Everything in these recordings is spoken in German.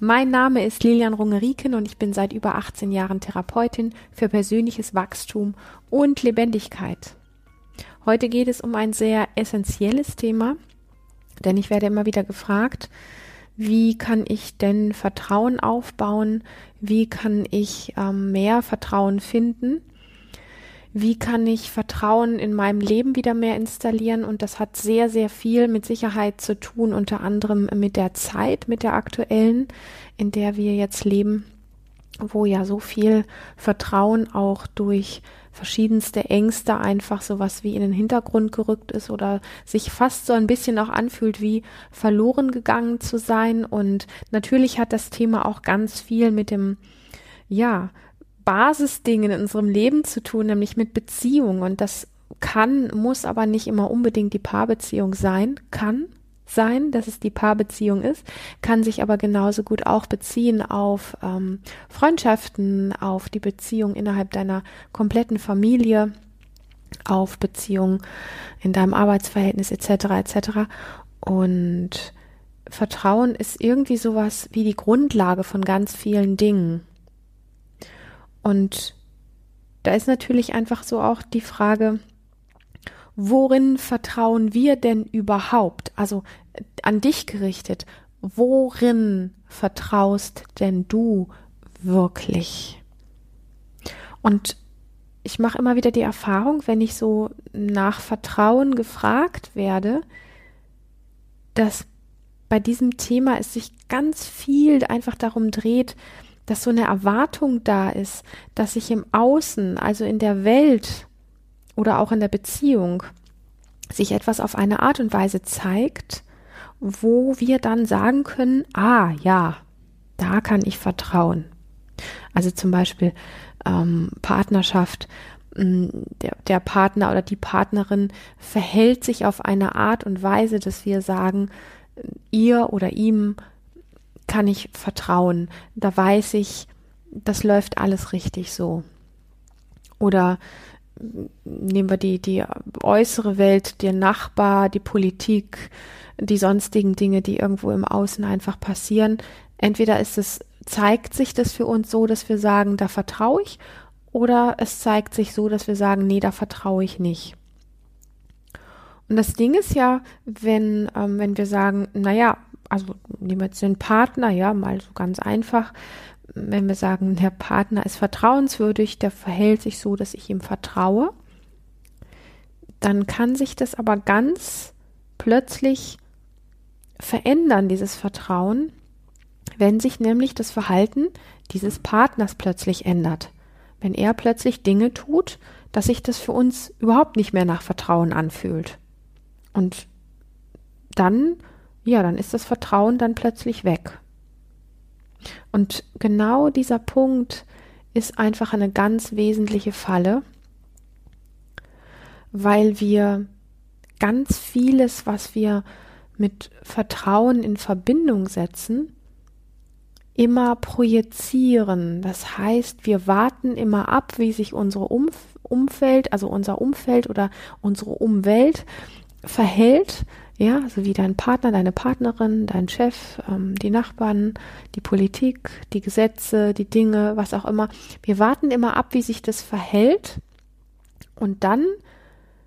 Mein Name ist Lilian Rungeriken und ich bin seit über 18 Jahren Therapeutin für persönliches Wachstum und Lebendigkeit. Heute geht es um ein sehr essentielles Thema, denn ich werde immer wieder gefragt, wie kann ich denn Vertrauen aufbauen? Wie kann ich ähm, mehr Vertrauen finden? Wie kann ich Vertrauen in meinem Leben wieder mehr installieren? Und das hat sehr, sehr viel mit Sicherheit zu tun, unter anderem mit der Zeit, mit der aktuellen, in der wir jetzt leben, wo ja so viel Vertrauen auch durch verschiedenste Ängste einfach sowas wie in den Hintergrund gerückt ist oder sich fast so ein bisschen auch anfühlt, wie verloren gegangen zu sein. Und natürlich hat das Thema auch ganz viel mit dem, ja, Basisdingen in unserem Leben zu tun, nämlich mit Beziehung. Und das kann, muss aber nicht immer unbedingt die Paarbeziehung sein, kann sein, dass es die Paarbeziehung ist, kann sich aber genauso gut auch beziehen auf ähm, Freundschaften, auf die Beziehung innerhalb deiner kompletten Familie, auf Beziehungen in deinem Arbeitsverhältnis etc. etc. Und Vertrauen ist irgendwie sowas wie die Grundlage von ganz vielen Dingen. Und da ist natürlich einfach so auch die Frage, worin vertrauen wir denn überhaupt? Also an dich gerichtet, worin vertraust denn du wirklich? Und ich mache immer wieder die Erfahrung, wenn ich so nach Vertrauen gefragt werde, dass bei diesem Thema es sich ganz viel einfach darum dreht, dass so eine Erwartung da ist, dass sich im Außen, also in der Welt, oder auch in der Beziehung sich etwas auf eine Art und Weise zeigt, wo wir dann sagen können, ah ja, da kann ich vertrauen. Also zum Beispiel ähm, Partnerschaft, mm, der, der Partner oder die Partnerin verhält sich auf eine Art und Weise, dass wir sagen, ihr oder ihm kann ich vertrauen. Da weiß ich, das läuft alles richtig so. Oder nehmen wir die, die äußere Welt, der Nachbar, die Politik, die sonstigen Dinge, die irgendwo im Außen einfach passieren. Entweder ist es, zeigt sich das für uns so, dass wir sagen, da vertraue ich, oder es zeigt sich so, dass wir sagen, nee, da vertraue ich nicht. Und das Ding ist ja, wenn, ähm, wenn wir sagen, naja, also nehmen wir jetzt den Partner, ja, mal so ganz einfach, wenn wir sagen, der Partner ist vertrauenswürdig, der verhält sich so, dass ich ihm vertraue, dann kann sich das aber ganz plötzlich verändern, dieses Vertrauen, wenn sich nämlich das Verhalten dieses Partners plötzlich ändert. Wenn er plötzlich Dinge tut, dass sich das für uns überhaupt nicht mehr nach Vertrauen anfühlt. Und dann, ja, dann ist das Vertrauen dann plötzlich weg. Und genau dieser Punkt ist einfach eine ganz wesentliche Falle, weil wir ganz vieles, was wir mit Vertrauen in Verbindung setzen, immer projizieren. Das heißt, wir warten immer ab, wie sich unsere Umf Umfeld, also unser Umfeld oder unsere Umwelt verhält, ja, so wie dein Partner, deine Partnerin, dein Chef, ähm, die Nachbarn, die Politik, die Gesetze, die Dinge, was auch immer. Wir warten immer ab, wie sich das verhält. Und dann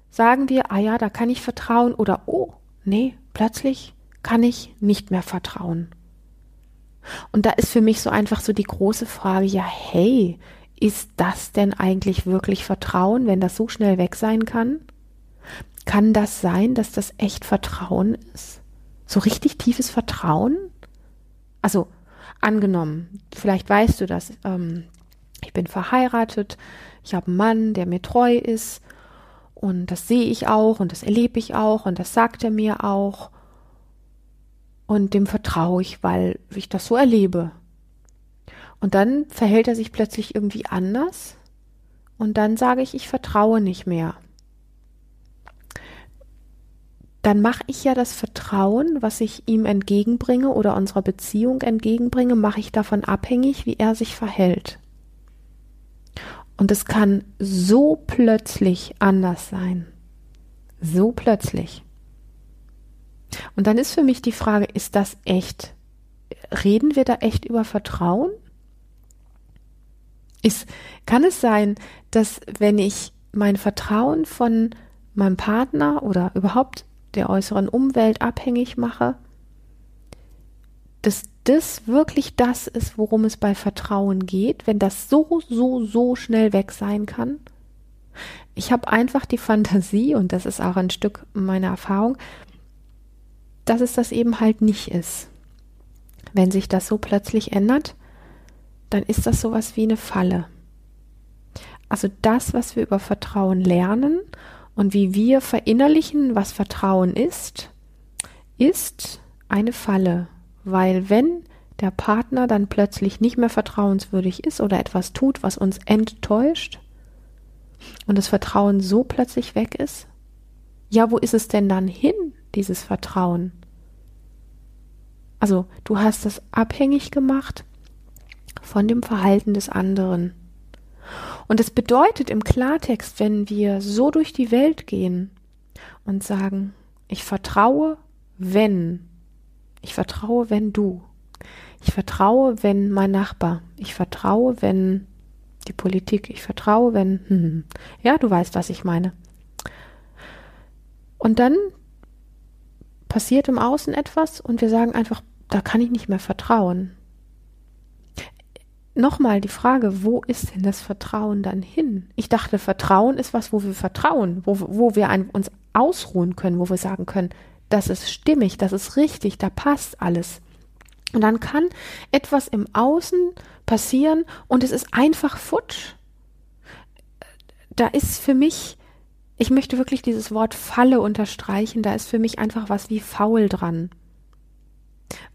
sagen wir, ah ja, da kann ich vertrauen oder oh, nee, plötzlich kann ich nicht mehr vertrauen. Und da ist für mich so einfach so die große Frage, ja, hey, ist das denn eigentlich wirklich Vertrauen, wenn das so schnell weg sein kann? Kann das sein, dass das echt Vertrauen ist? So richtig tiefes Vertrauen? Also, angenommen, vielleicht weißt du das, ähm, ich bin verheiratet, ich habe einen Mann, der mir treu ist und das sehe ich auch und das erlebe ich auch und das sagt er mir auch und dem vertraue ich, weil ich das so erlebe. Und dann verhält er sich plötzlich irgendwie anders und dann sage ich, ich vertraue nicht mehr. Dann mache ich ja das Vertrauen, was ich ihm entgegenbringe oder unserer Beziehung entgegenbringe, mache ich davon abhängig, wie er sich verhält. Und es kann so plötzlich anders sein. So plötzlich. Und dann ist für mich die Frage, ist das echt? Reden wir da echt über Vertrauen? Ist, kann es sein, dass wenn ich mein Vertrauen von meinem Partner oder überhaupt der äußeren Umwelt abhängig mache, dass das wirklich das ist, worum es bei Vertrauen geht, wenn das so, so, so schnell weg sein kann? Ich habe einfach die Fantasie, und das ist auch ein Stück meiner Erfahrung, dass es das eben halt nicht ist. Wenn sich das so plötzlich ändert, dann ist das sowas wie eine Falle. Also das, was wir über Vertrauen lernen und wie wir verinnerlichen, was Vertrauen ist, ist eine Falle, weil wenn der Partner dann plötzlich nicht mehr vertrauenswürdig ist oder etwas tut, was uns enttäuscht und das Vertrauen so plötzlich weg ist, ja, wo ist es denn dann hin, dieses Vertrauen? Also, du hast es abhängig gemacht von dem Verhalten des anderen. Und es bedeutet im Klartext, wenn wir so durch die Welt gehen und sagen, ich vertraue, wenn, ich vertraue, wenn du, ich vertraue, wenn mein Nachbar, ich vertraue, wenn die Politik, ich vertraue, wenn, hm, hm. ja, du weißt, was ich meine. Und dann passiert im Außen etwas und wir sagen einfach, da kann ich nicht mehr vertrauen nochmal die Frage, wo ist denn das Vertrauen dann hin? Ich dachte, Vertrauen ist was, wo wir vertrauen, wo, wo wir ein, uns ausruhen können, wo wir sagen können, das ist stimmig, das ist richtig, da passt alles. Und dann kann etwas im Außen passieren und es ist einfach futsch. Da ist für mich, ich möchte wirklich dieses Wort Falle unterstreichen, da ist für mich einfach was wie faul dran.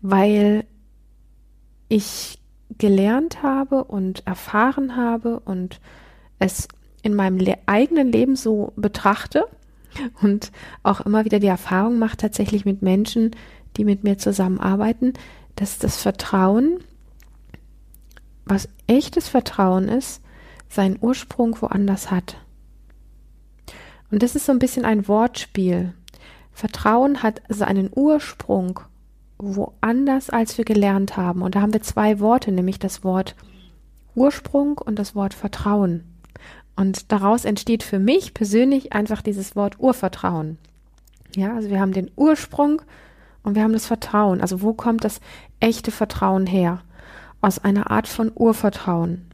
Weil ich gelernt habe und erfahren habe und es in meinem le eigenen Leben so betrachte und auch immer wieder die Erfahrung mache, tatsächlich mit Menschen, die mit mir zusammenarbeiten, dass das Vertrauen, was echtes Vertrauen ist, seinen Ursprung woanders hat. Und das ist so ein bisschen ein Wortspiel. Vertrauen hat seinen Ursprung woanders, als wir gelernt haben. Und da haben wir zwei Worte, nämlich das Wort Ursprung und das Wort Vertrauen. Und daraus entsteht für mich persönlich einfach dieses Wort Urvertrauen. Ja, also wir haben den Ursprung und wir haben das Vertrauen. Also wo kommt das echte Vertrauen her? Aus einer Art von Urvertrauen.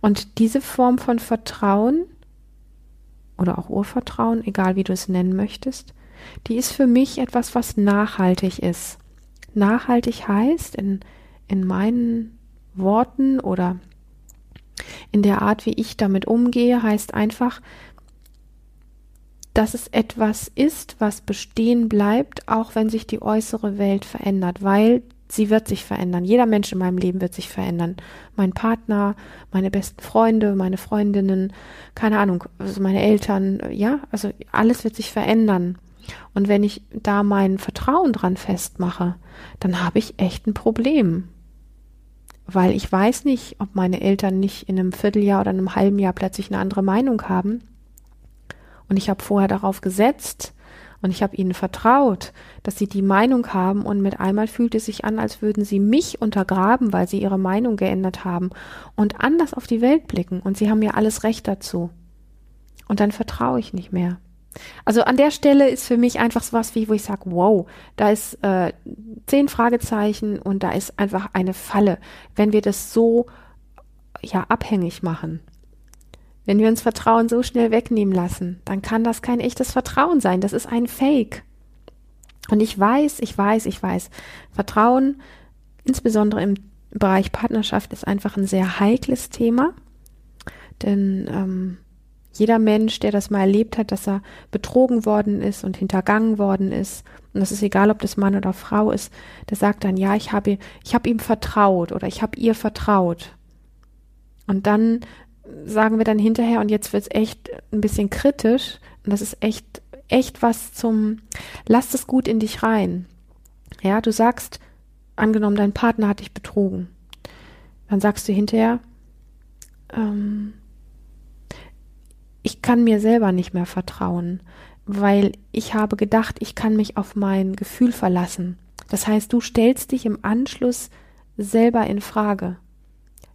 Und diese Form von Vertrauen oder auch Urvertrauen, egal wie du es nennen möchtest, die ist für mich etwas, was nachhaltig ist. Nachhaltig heißt in, in meinen Worten oder in der Art, wie ich damit umgehe, heißt einfach, dass es etwas ist, was bestehen bleibt, auch wenn sich die äußere Welt verändert, weil sie wird sich verändern. Jeder Mensch in meinem Leben wird sich verändern. Mein Partner, meine besten Freunde, meine Freundinnen, keine Ahnung, also meine Eltern, ja, also alles wird sich verändern. Und wenn ich da mein Vertrauen dran festmache, dann habe ich echt ein Problem. Weil ich weiß nicht, ob meine Eltern nicht in einem Vierteljahr oder einem halben Jahr plötzlich eine andere Meinung haben. Und ich habe vorher darauf gesetzt und ich habe ihnen vertraut, dass sie die Meinung haben und mit einmal fühlt es sich an, als würden sie mich untergraben, weil sie ihre Meinung geändert haben und anders auf die Welt blicken und sie haben ja alles Recht dazu. Und dann vertraue ich nicht mehr. Also an der Stelle ist für mich einfach so was wie, wo ich sage, wow, da ist äh, zehn Fragezeichen und da ist einfach eine Falle, wenn wir das so ja abhängig machen. Wenn wir uns Vertrauen so schnell wegnehmen lassen, dann kann das kein echtes Vertrauen sein. Das ist ein Fake. Und ich weiß, ich weiß, ich weiß, Vertrauen, insbesondere im Bereich Partnerschaft, ist einfach ein sehr heikles Thema. Denn ähm, jeder Mensch, der das mal erlebt hat, dass er betrogen worden ist und hintergangen worden ist, und das ist egal, ob das Mann oder Frau ist, der sagt dann, ja, ich habe, ich habe ihm vertraut oder ich habe ihr vertraut. Und dann sagen wir dann hinterher, und jetzt wird es echt ein bisschen kritisch, und das ist echt, echt was zum, lass es gut in dich rein. Ja, du sagst, angenommen, dein Partner hat dich betrogen. Dann sagst du hinterher, ähm, ich kann mir selber nicht mehr vertrauen, weil ich habe gedacht, ich kann mich auf mein Gefühl verlassen. Das heißt, du stellst dich im Anschluss selber in Frage.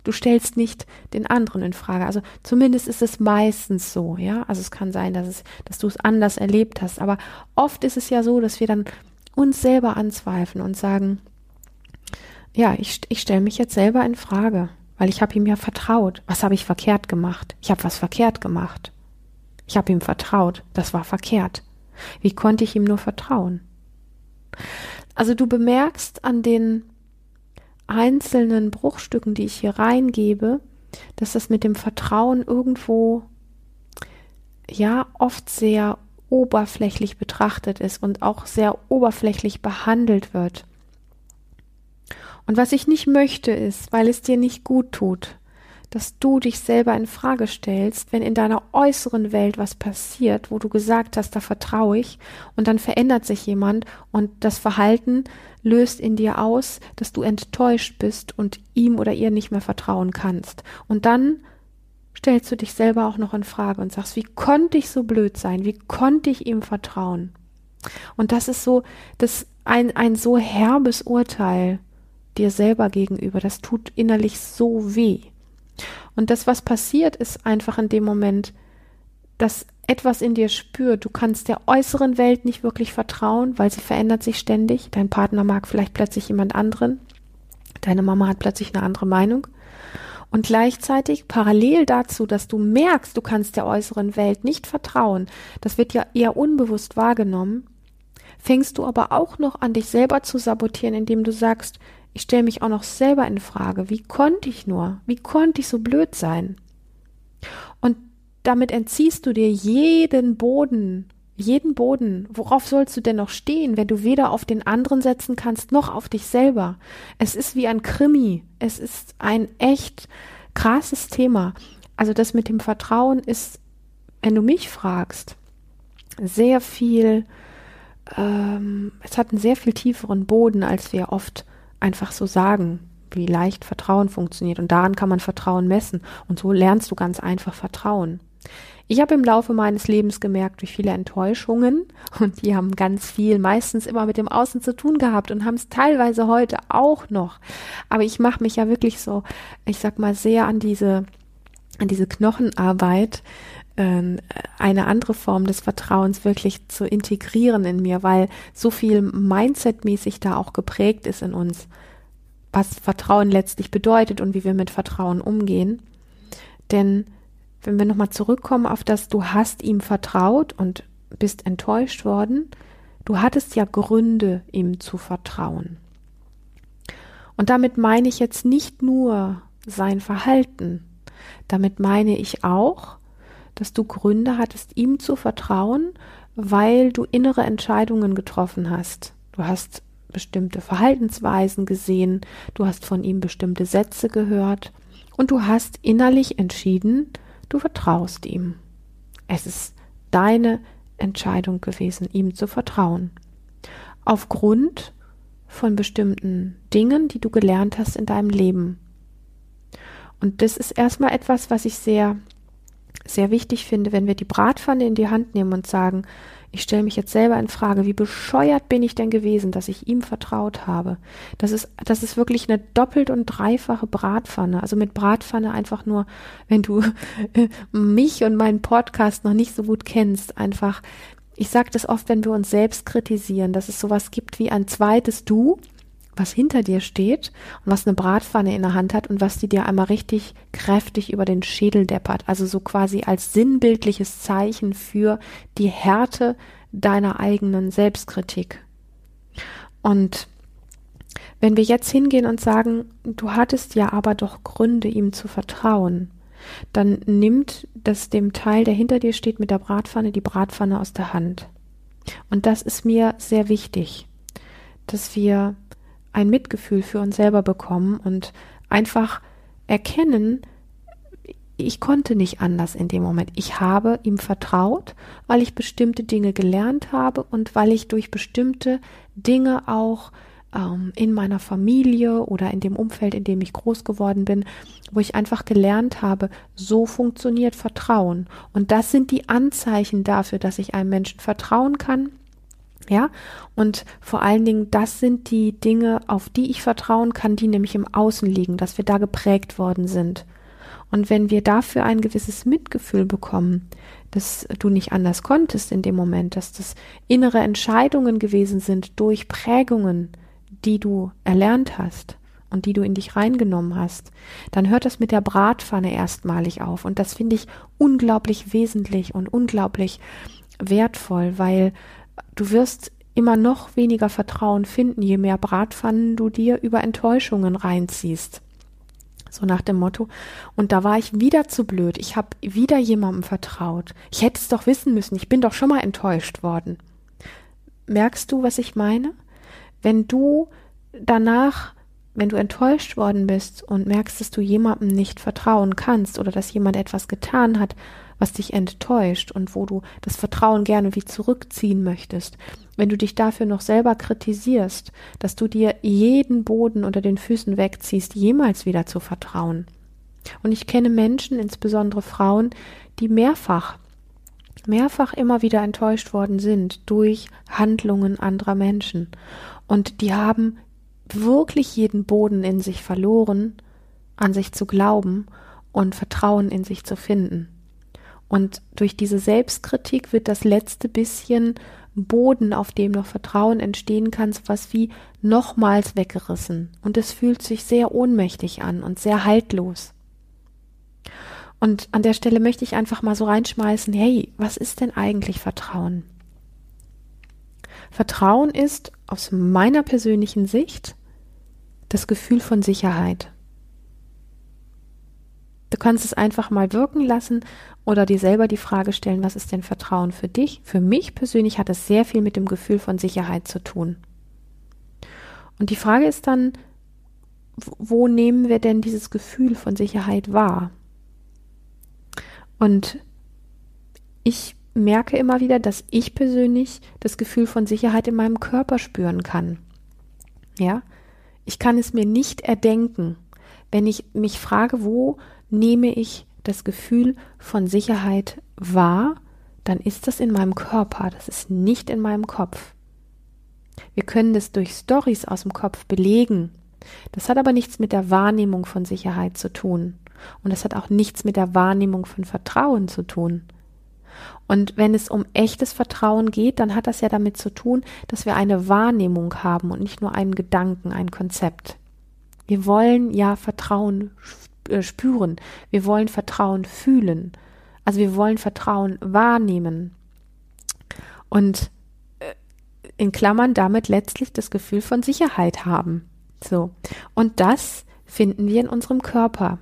Du stellst nicht den anderen in Frage. Also zumindest ist es meistens so, ja. Also es kann sein, dass es, dass du es anders erlebt hast. Aber oft ist es ja so, dass wir dann uns selber anzweifeln und sagen, ja, ich, ich stelle mich jetzt selber in Frage, weil ich habe ihm ja vertraut. Was habe ich verkehrt gemacht? Ich habe was verkehrt gemacht. Ich habe ihm vertraut. Das war verkehrt. Wie konnte ich ihm nur vertrauen? Also du bemerkst an den einzelnen Bruchstücken, die ich hier reingebe, dass das mit dem Vertrauen irgendwo ja oft sehr oberflächlich betrachtet ist und auch sehr oberflächlich behandelt wird. Und was ich nicht möchte ist, weil es dir nicht gut tut, dass du dich selber in Frage stellst, wenn in deiner äußeren Welt was passiert, wo du gesagt hast, da vertraue ich, und dann verändert sich jemand und das Verhalten löst in dir aus, dass du enttäuscht bist und ihm oder ihr nicht mehr vertrauen kannst. Und dann stellst du dich selber auch noch in Frage und sagst, wie konnte ich so blöd sein? Wie konnte ich ihm vertrauen? Und das ist so, das ein, ein so herbes Urteil dir selber gegenüber. Das tut innerlich so weh. Und das, was passiert, ist einfach in dem Moment, dass etwas in dir spürt. Du kannst der äußeren Welt nicht wirklich vertrauen, weil sie verändert sich ständig. Dein Partner mag vielleicht plötzlich jemand anderen. Deine Mama hat plötzlich eine andere Meinung. Und gleichzeitig parallel dazu, dass du merkst, du kannst der äußeren Welt nicht vertrauen, das wird ja eher unbewusst wahrgenommen, fängst du aber auch noch an, dich selber zu sabotieren, indem du sagst, ich stelle mich auch noch selber in Frage. Wie konnte ich nur? Wie konnte ich so blöd sein? Und damit entziehst du dir jeden Boden, jeden Boden. Worauf sollst du denn noch stehen, wenn du weder auf den anderen setzen kannst, noch auf dich selber? Es ist wie ein Krimi. Es ist ein echt krasses Thema. Also das mit dem Vertrauen ist, wenn du mich fragst, sehr viel, ähm, es hat einen sehr viel tieferen Boden, als wir oft einfach so sagen, wie leicht Vertrauen funktioniert. Und daran kann man Vertrauen messen. Und so lernst du ganz einfach Vertrauen. Ich habe im Laufe meines Lebens gemerkt, durch viele Enttäuschungen, und die haben ganz viel, meistens immer mit dem Außen zu tun gehabt und haben es teilweise heute auch noch. Aber ich mache mich ja wirklich so, ich sag mal, sehr an diese, an diese Knochenarbeit, eine andere Form des Vertrauens wirklich zu integrieren in mir, weil so viel Mindset-mäßig da auch geprägt ist in uns, was Vertrauen letztlich bedeutet und wie wir mit Vertrauen umgehen. Denn wenn wir nochmal zurückkommen auf das, du hast ihm vertraut und bist enttäuscht worden, du hattest ja Gründe, ihm zu vertrauen. Und damit meine ich jetzt nicht nur sein Verhalten, damit meine ich auch, dass du Gründe hattest, ihm zu vertrauen, weil du innere Entscheidungen getroffen hast. Du hast bestimmte Verhaltensweisen gesehen, du hast von ihm bestimmte Sätze gehört und du hast innerlich entschieden, du vertraust ihm. Es ist deine Entscheidung gewesen, ihm zu vertrauen. Aufgrund von bestimmten Dingen, die du gelernt hast in deinem Leben. Und das ist erstmal etwas, was ich sehr sehr wichtig finde, wenn wir die Bratpfanne in die Hand nehmen und sagen, ich stelle mich jetzt selber in Frage, wie bescheuert bin ich denn gewesen, dass ich ihm vertraut habe. Das ist, das ist wirklich eine doppelt und dreifache Bratpfanne. Also mit Bratpfanne einfach nur, wenn du mich und meinen Podcast noch nicht so gut kennst, einfach, ich sage das oft, wenn wir uns selbst kritisieren, dass es sowas gibt wie ein zweites Du, was hinter dir steht und was eine Bratpfanne in der Hand hat und was die dir einmal richtig kräftig über den Schädel deppert. Also so quasi als sinnbildliches Zeichen für die Härte deiner eigenen Selbstkritik. Und wenn wir jetzt hingehen und sagen, du hattest ja aber doch Gründe, ihm zu vertrauen, dann nimmt das dem Teil, der hinter dir steht, mit der Bratpfanne die Bratpfanne aus der Hand. Und das ist mir sehr wichtig, dass wir ein Mitgefühl für uns selber bekommen und einfach erkennen, ich konnte nicht anders in dem Moment. Ich habe ihm vertraut, weil ich bestimmte Dinge gelernt habe und weil ich durch bestimmte Dinge auch ähm, in meiner Familie oder in dem Umfeld, in dem ich groß geworden bin, wo ich einfach gelernt habe, so funktioniert Vertrauen. Und das sind die Anzeichen dafür, dass ich einem Menschen vertrauen kann. Ja, und vor allen Dingen, das sind die Dinge, auf die ich vertrauen kann, die nämlich im Außen liegen, dass wir da geprägt worden sind. Und wenn wir dafür ein gewisses Mitgefühl bekommen, dass du nicht anders konntest in dem Moment, dass das innere Entscheidungen gewesen sind durch Prägungen, die du erlernt hast und die du in dich reingenommen hast, dann hört das mit der Bratpfanne erstmalig auf. Und das finde ich unglaublich wesentlich und unglaublich wertvoll, weil du wirst immer noch weniger Vertrauen finden, je mehr Bratpfannen du dir über Enttäuschungen reinziehst. So nach dem Motto. Und da war ich wieder zu blöd. Ich habe wieder jemandem vertraut. Ich hätte es doch wissen müssen. Ich bin doch schon mal enttäuscht worden. Merkst du, was ich meine? Wenn du danach, wenn du enttäuscht worden bist und merkst, dass du jemandem nicht vertrauen kannst oder dass jemand etwas getan hat, was dich enttäuscht und wo du das Vertrauen gerne wie zurückziehen möchtest, wenn du dich dafür noch selber kritisierst, dass du dir jeden Boden unter den Füßen wegziehst, jemals wieder zu vertrauen. Und ich kenne Menschen, insbesondere Frauen, die mehrfach, mehrfach immer wieder enttäuscht worden sind durch Handlungen anderer Menschen. Und die haben wirklich jeden Boden in sich verloren, an sich zu glauben und Vertrauen in sich zu finden. Und durch diese Selbstkritik wird das letzte bisschen Boden, auf dem noch Vertrauen entstehen kann, was wie nochmals weggerissen. Und es fühlt sich sehr ohnmächtig an und sehr haltlos. Und an der Stelle möchte ich einfach mal so reinschmeißen, hey, was ist denn eigentlich Vertrauen? Vertrauen ist aus meiner persönlichen Sicht das Gefühl von Sicherheit. Du kannst es einfach mal wirken lassen oder dir selber die Frage stellen, was ist denn Vertrauen für dich? Für mich persönlich hat es sehr viel mit dem Gefühl von Sicherheit zu tun. Und die Frage ist dann, wo nehmen wir denn dieses Gefühl von Sicherheit wahr? Und ich merke immer wieder, dass ich persönlich das Gefühl von Sicherheit in meinem Körper spüren kann. Ja, ich kann es mir nicht erdenken, wenn ich mich frage, wo nehme ich das Gefühl von Sicherheit wahr, dann ist das in meinem Körper, das ist nicht in meinem Kopf. Wir können das durch Stories aus dem Kopf belegen. Das hat aber nichts mit der Wahrnehmung von Sicherheit zu tun. Und das hat auch nichts mit der Wahrnehmung von Vertrauen zu tun. Und wenn es um echtes Vertrauen geht, dann hat das ja damit zu tun, dass wir eine Wahrnehmung haben und nicht nur einen Gedanken, ein Konzept. Wir wollen ja Vertrauen spüren. Wir wollen Vertrauen fühlen. Also wir wollen Vertrauen wahrnehmen. Und äh, in Klammern damit letztlich das Gefühl von Sicherheit haben. So. Und das finden wir in unserem Körper.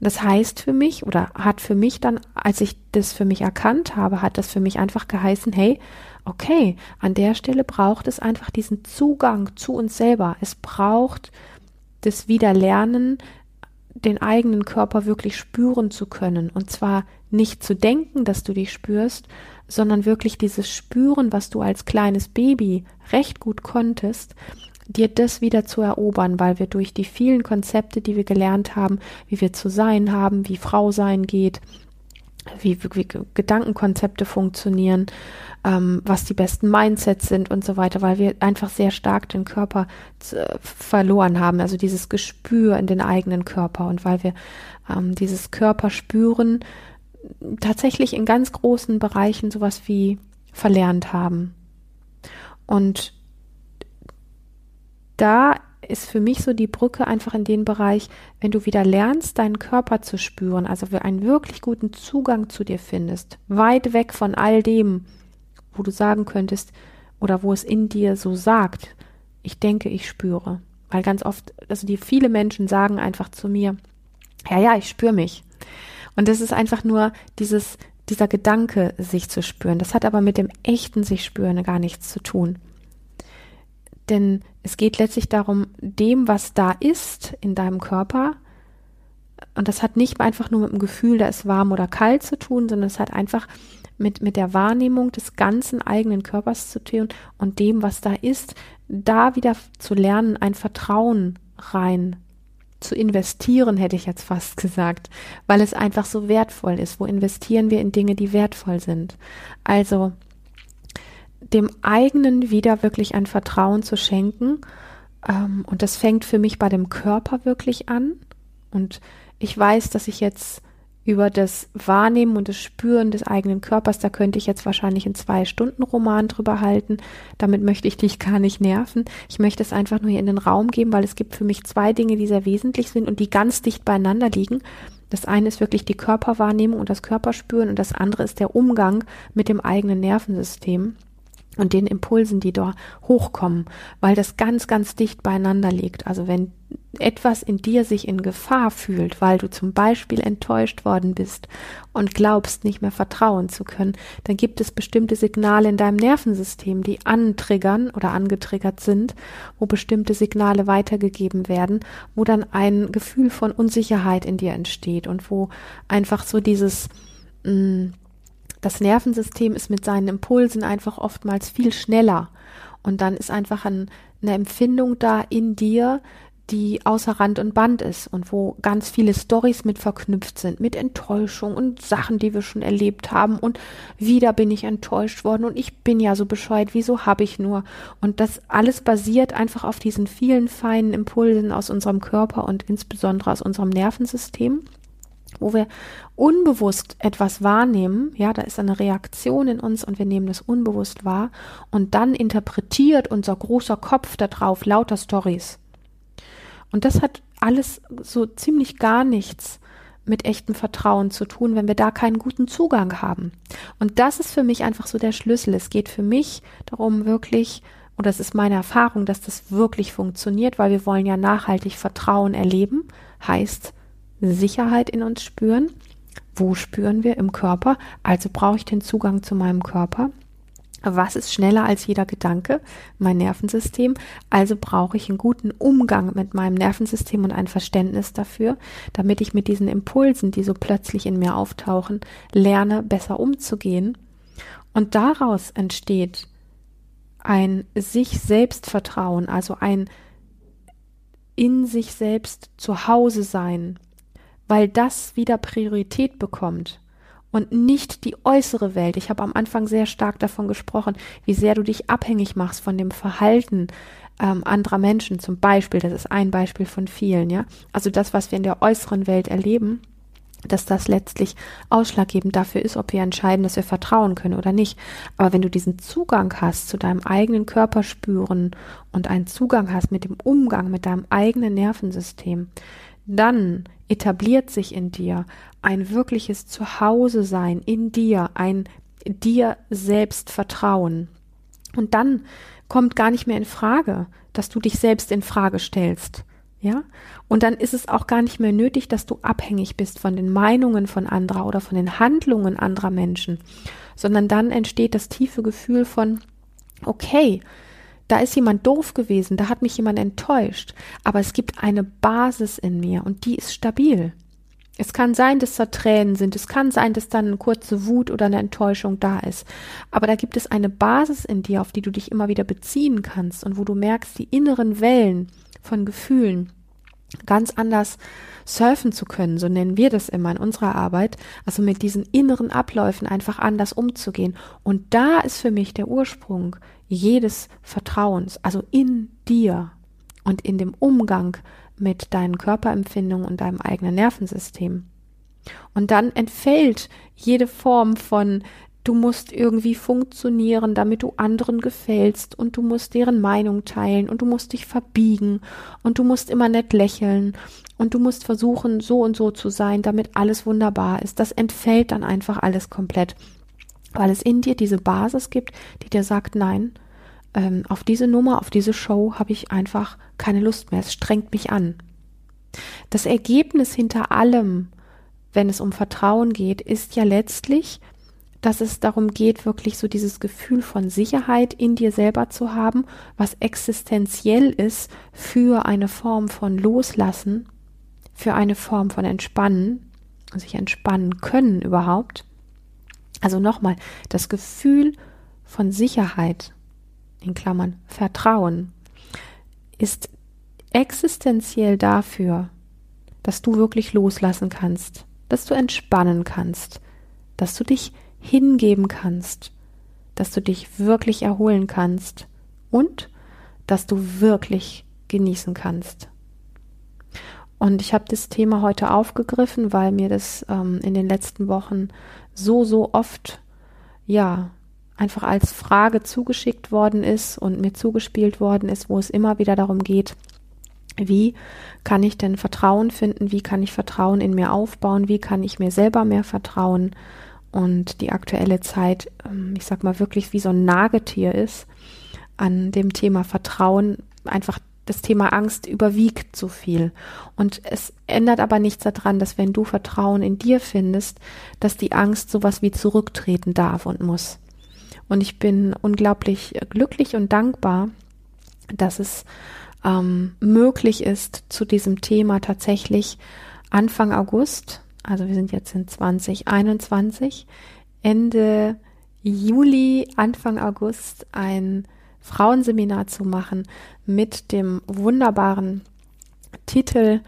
Das heißt für mich oder hat für mich dann, als ich das für mich erkannt habe, hat das für mich einfach geheißen, hey, okay, an der Stelle braucht es einfach diesen Zugang zu uns selber. Es braucht das Wiederlernen, den eigenen Körper wirklich spüren zu können. Und zwar nicht zu denken, dass du dich spürst, sondern wirklich dieses Spüren, was du als kleines Baby recht gut konntest, dir das wieder zu erobern, weil wir durch die vielen Konzepte, die wir gelernt haben, wie wir zu sein haben, wie Frau sein geht, wie, wie Gedankenkonzepte funktionieren, ähm, was die besten Mindsets sind und so weiter, weil wir einfach sehr stark den Körper verloren haben, also dieses Gespür in den eigenen Körper und weil wir ähm, dieses Körperspüren tatsächlich in ganz großen Bereichen sowas wie verlernt haben. Und da ist für mich so die Brücke einfach in den Bereich, wenn du wieder lernst, deinen Körper zu spüren, also einen wirklich guten Zugang zu dir findest, weit weg von all dem, wo du sagen könntest oder wo es in dir so sagt, ich denke, ich spüre. Weil ganz oft, also die viele Menschen sagen einfach zu mir, ja, ja, ich spüre mich. Und das ist einfach nur dieses, dieser Gedanke, sich zu spüren. Das hat aber mit dem echten sich spüren gar nichts zu tun. Denn es geht letztlich darum, dem, was da ist in deinem Körper, und das hat nicht einfach nur mit dem Gefühl, da ist warm oder kalt zu tun, sondern es hat einfach mit, mit der Wahrnehmung des ganzen eigenen Körpers zu tun und dem, was da ist, da wieder zu lernen, ein Vertrauen rein zu investieren, hätte ich jetzt fast gesagt, weil es einfach so wertvoll ist. Wo investieren wir in Dinge, die wertvoll sind? Also dem eigenen wieder wirklich ein Vertrauen zu schenken. Ähm, und das fängt für mich bei dem Körper wirklich an. Und ich weiß, dass ich jetzt über das Wahrnehmen und das Spüren des eigenen Körpers, da könnte ich jetzt wahrscheinlich einen Zwei-Stunden-Roman drüber halten. Damit möchte ich dich gar nicht nerven. Ich möchte es einfach nur hier in den Raum geben, weil es gibt für mich zwei Dinge, die sehr wesentlich sind und die ganz dicht beieinander liegen. Das eine ist wirklich die Körperwahrnehmung und das Körperspüren und das andere ist der Umgang mit dem eigenen Nervensystem und den Impulsen, die da hochkommen, weil das ganz, ganz dicht beieinander liegt. Also wenn etwas in dir sich in Gefahr fühlt, weil du zum Beispiel enttäuscht worden bist und glaubst, nicht mehr vertrauen zu können, dann gibt es bestimmte Signale in deinem Nervensystem, die antriggern oder angetriggert sind, wo bestimmte Signale weitergegeben werden, wo dann ein Gefühl von Unsicherheit in dir entsteht und wo einfach so dieses mh, mm, das Nervensystem ist mit seinen Impulsen einfach oftmals viel schneller. Und dann ist einfach ein, eine Empfindung da in dir, die außer Rand und Band ist und wo ganz viele Stories mit verknüpft sind, mit Enttäuschung und Sachen, die wir schon erlebt haben und wieder bin ich enttäuscht worden und ich bin ja so bescheuert, wieso habe ich nur? Und das alles basiert einfach auf diesen vielen feinen Impulsen aus unserem Körper und insbesondere aus unserem Nervensystem wo wir unbewusst etwas wahrnehmen, ja, da ist eine Reaktion in uns und wir nehmen das unbewusst wahr und dann interpretiert unser großer Kopf darauf lauter Stories. Und das hat alles so ziemlich gar nichts mit echtem Vertrauen zu tun, wenn wir da keinen guten Zugang haben. Und das ist für mich einfach so der Schlüssel. Es geht für mich darum, wirklich, und das ist meine Erfahrung, dass das wirklich funktioniert, weil wir wollen ja nachhaltig Vertrauen erleben, heißt, Sicherheit in uns spüren. Wo spüren wir? Im Körper. Also brauche ich den Zugang zu meinem Körper. Was ist schneller als jeder Gedanke? Mein Nervensystem. Also brauche ich einen guten Umgang mit meinem Nervensystem und ein Verständnis dafür, damit ich mit diesen Impulsen, die so plötzlich in mir auftauchen, lerne, besser umzugehen. Und daraus entsteht ein sich selbst Vertrauen, also ein in sich selbst zu Hause sein, weil das wieder Priorität bekommt und nicht die äußere Welt. Ich habe am Anfang sehr stark davon gesprochen, wie sehr du dich abhängig machst von dem Verhalten ähm, anderer Menschen zum Beispiel. Das ist ein Beispiel von vielen, ja. Also das, was wir in der äußeren Welt erleben, dass das letztlich ausschlaggebend dafür ist, ob wir entscheiden, dass wir vertrauen können oder nicht. Aber wenn du diesen Zugang hast zu deinem eigenen Körper spüren und einen Zugang hast mit dem Umgang mit deinem eigenen Nervensystem, dann etabliert sich in dir ein wirkliches Zuhause sein in dir, ein dir selbst Vertrauen. Und dann kommt gar nicht mehr in Frage, dass du dich selbst in Frage stellst. Ja? Und dann ist es auch gar nicht mehr nötig, dass du abhängig bist von den Meinungen von anderer oder von den Handlungen anderer Menschen, sondern dann entsteht das tiefe Gefühl von, okay, da ist jemand doof gewesen, da hat mich jemand enttäuscht, aber es gibt eine Basis in mir und die ist stabil. Es kann sein, dass da Tränen sind, es kann sein, dass dann eine kurze Wut oder eine Enttäuschung da ist, aber da gibt es eine Basis in dir, auf die du dich immer wieder beziehen kannst und wo du merkst, die inneren Wellen von Gefühlen ganz anders surfen zu können, so nennen wir das immer in unserer Arbeit, also mit diesen inneren Abläufen einfach anders umzugehen. Und da ist für mich der Ursprung jedes Vertrauens, also in dir und in dem Umgang mit deinen Körperempfindungen und deinem eigenen Nervensystem. Und dann entfällt jede Form von du musst irgendwie funktionieren, damit du anderen gefällst und du musst deren Meinung teilen und du musst dich verbiegen und du musst immer nett lächeln und du musst versuchen, so und so zu sein, damit alles wunderbar ist. Das entfällt dann einfach alles komplett, weil es in dir diese Basis gibt, die dir sagt, nein, ähm, auf diese Nummer, auf diese Show habe ich einfach keine Lust mehr. Es strengt mich an. Das Ergebnis hinter allem, wenn es um Vertrauen geht, ist ja letztlich, dass es darum geht, wirklich so dieses Gefühl von Sicherheit in dir selber zu haben, was existenziell ist für eine Form von Loslassen, für eine Form von Entspannen, sich entspannen können überhaupt. Also nochmal, das Gefühl von Sicherheit, in Klammern Vertrauen, ist existenziell dafür, dass du wirklich loslassen kannst, dass du entspannen kannst, dass du dich hingeben kannst, dass du dich wirklich erholen kannst und dass du wirklich genießen kannst. Und ich habe das Thema heute aufgegriffen, weil mir das ähm, in den letzten Wochen so, so oft, ja, einfach als Frage zugeschickt worden ist und mir zugespielt worden ist, wo es immer wieder darum geht, wie kann ich denn Vertrauen finden? Wie kann ich Vertrauen in mir aufbauen? Wie kann ich mir selber mehr vertrauen? Und die aktuelle Zeit, ähm, ich sag mal wirklich wie so ein Nagetier ist an dem Thema Vertrauen, einfach das Thema Angst überwiegt so viel. Und es ändert aber nichts daran, dass wenn du Vertrauen in dir findest, dass die Angst sowas wie zurücktreten darf und muss. Und ich bin unglaublich glücklich und dankbar, dass es ähm, möglich ist, zu diesem Thema tatsächlich Anfang August, also wir sind jetzt in 2021, Ende Juli, Anfang August ein Frauenseminar zu machen mit dem wunderbaren Titel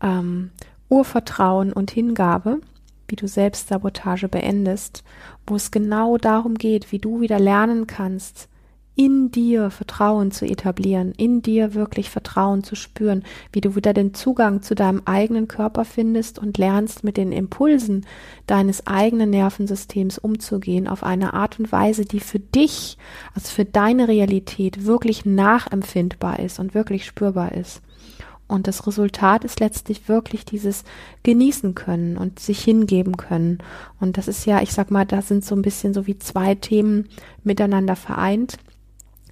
ähm, Urvertrauen und Hingabe, wie du Selbstsabotage beendest, wo es genau darum geht, wie du wieder lernen kannst, in dir Vertrauen zu etablieren, in dir wirklich Vertrauen zu spüren, wie du wieder den Zugang zu deinem eigenen Körper findest und lernst mit den Impulsen deines eigenen Nervensystems umzugehen auf eine Art und Weise, die für dich, also für deine Realität wirklich nachempfindbar ist und wirklich spürbar ist. Und das Resultat ist letztlich wirklich dieses genießen können und sich hingeben können. Und das ist ja, ich sag mal, da sind so ein bisschen so wie zwei Themen miteinander vereint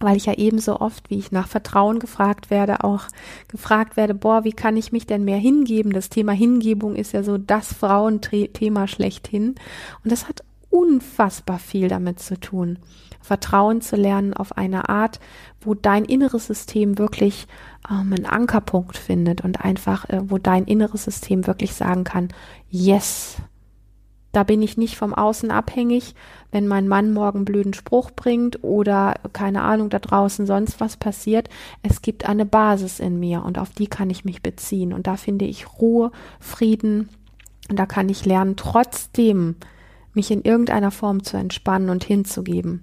weil ich ja ebenso oft, wie ich nach Vertrauen gefragt werde, auch gefragt werde, boah, wie kann ich mich denn mehr hingeben? Das Thema Hingebung ist ja so das Frauenthema schlechthin. Und das hat unfassbar viel damit zu tun. Vertrauen zu lernen auf eine Art, wo dein inneres System wirklich ähm, einen Ankerpunkt findet und einfach, äh, wo dein inneres System wirklich sagen kann, yes, da bin ich nicht vom Außen abhängig, wenn mein Mann morgen blöden Spruch bringt oder keine Ahnung, da draußen sonst was passiert. Es gibt eine Basis in mir und auf die kann ich mich beziehen. Und da finde ich Ruhe, Frieden und da kann ich lernen, trotzdem mich in irgendeiner Form zu entspannen und hinzugeben.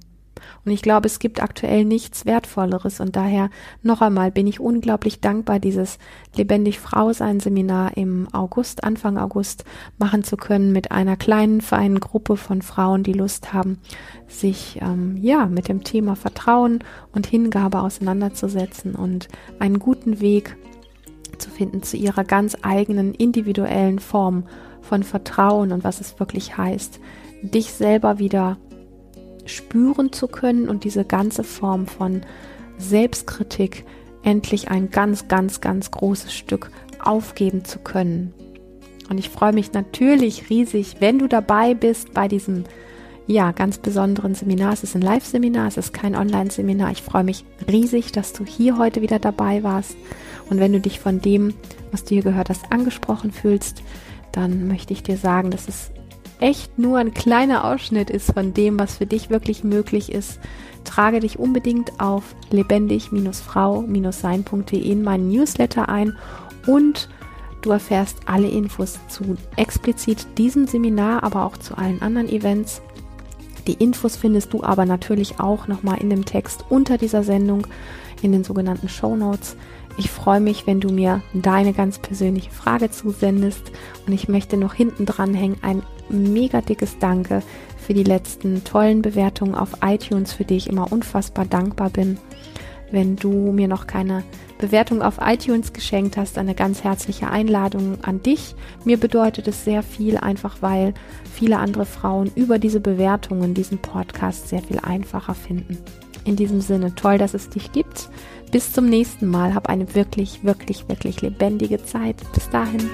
Und ich glaube, es gibt aktuell nichts Wertvolleres. Und daher noch einmal bin ich unglaublich dankbar, dieses Lebendig Frau sein Seminar im August, Anfang August machen zu können mit einer kleinen, feinen Gruppe von Frauen, die Lust haben, sich ähm, ja mit dem Thema Vertrauen und Hingabe auseinanderzusetzen und einen guten Weg zu finden zu ihrer ganz eigenen individuellen Form von Vertrauen und was es wirklich heißt, dich selber wieder spüren zu können und diese ganze Form von Selbstkritik endlich ein ganz, ganz, ganz großes Stück aufgeben zu können. Und ich freue mich natürlich riesig, wenn du dabei bist bei diesem ja, ganz besonderen Seminar. Es ist ein Live-Seminar, es ist kein Online-Seminar. Ich freue mich riesig, dass du hier heute wieder dabei warst. Und wenn du dich von dem, was du hier gehört hast, angesprochen fühlst, dann möchte ich dir sagen, dass es echt nur ein kleiner Ausschnitt ist von dem, was für dich wirklich möglich ist, trage dich unbedingt auf lebendig-frau-sein.de in meinen Newsletter ein und du erfährst alle Infos zu explizit diesem Seminar, aber auch zu allen anderen Events. Die Infos findest du aber natürlich auch nochmal in dem Text unter dieser Sendung in den sogenannten Show Notes. Ich freue mich, wenn du mir deine ganz persönliche Frage zusendest und ich möchte noch hinten dran hängen ein mega dickes Danke für die letzten tollen Bewertungen auf iTunes, für die ich immer unfassbar dankbar bin. Wenn du mir noch keine Bewertung auf iTunes geschenkt hast, eine ganz herzliche Einladung an dich. Mir bedeutet es sehr viel, einfach weil viele andere Frauen über diese Bewertungen diesen Podcast sehr viel einfacher finden. In diesem Sinne, toll, dass es dich gibt. Bis zum nächsten Mal. Hab eine wirklich, wirklich, wirklich lebendige Zeit. Bis dahin.